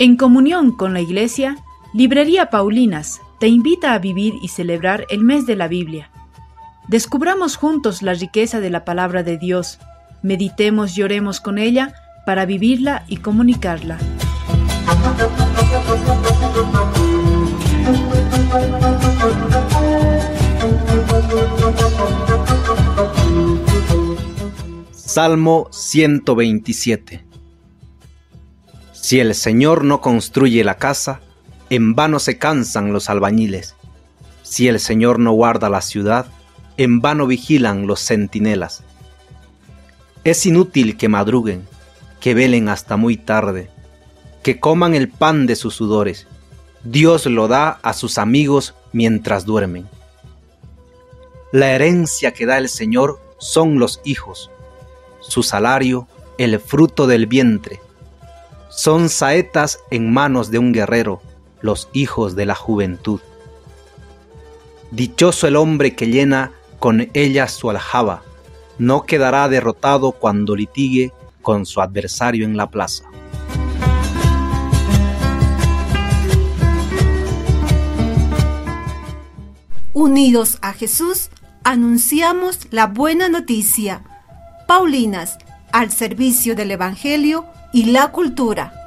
En comunión con la Iglesia, Librería Paulinas te invita a vivir y celebrar el mes de la Biblia. Descubramos juntos la riqueza de la palabra de Dios, meditemos y oremos con ella para vivirla y comunicarla. Salmo 127 Si el Señor no construye la casa, en vano se cansan los albañiles. Si el Señor no guarda la ciudad, en vano vigilan los centinelas. Es inútil que madruguen, que velen hasta muy tarde, que coman el pan de sus sudores. Dios lo da a sus amigos mientras duermen. La herencia que da el Señor son los hijos su salario el fruto del vientre. Son saetas en manos de un guerrero, los hijos de la juventud. Dichoso el hombre que llena con ella su aljaba, no quedará derrotado cuando litigue con su adversario en la plaza. Unidos a Jesús, anunciamos la buena noticia Paulinas, al servicio del Evangelio y la cultura.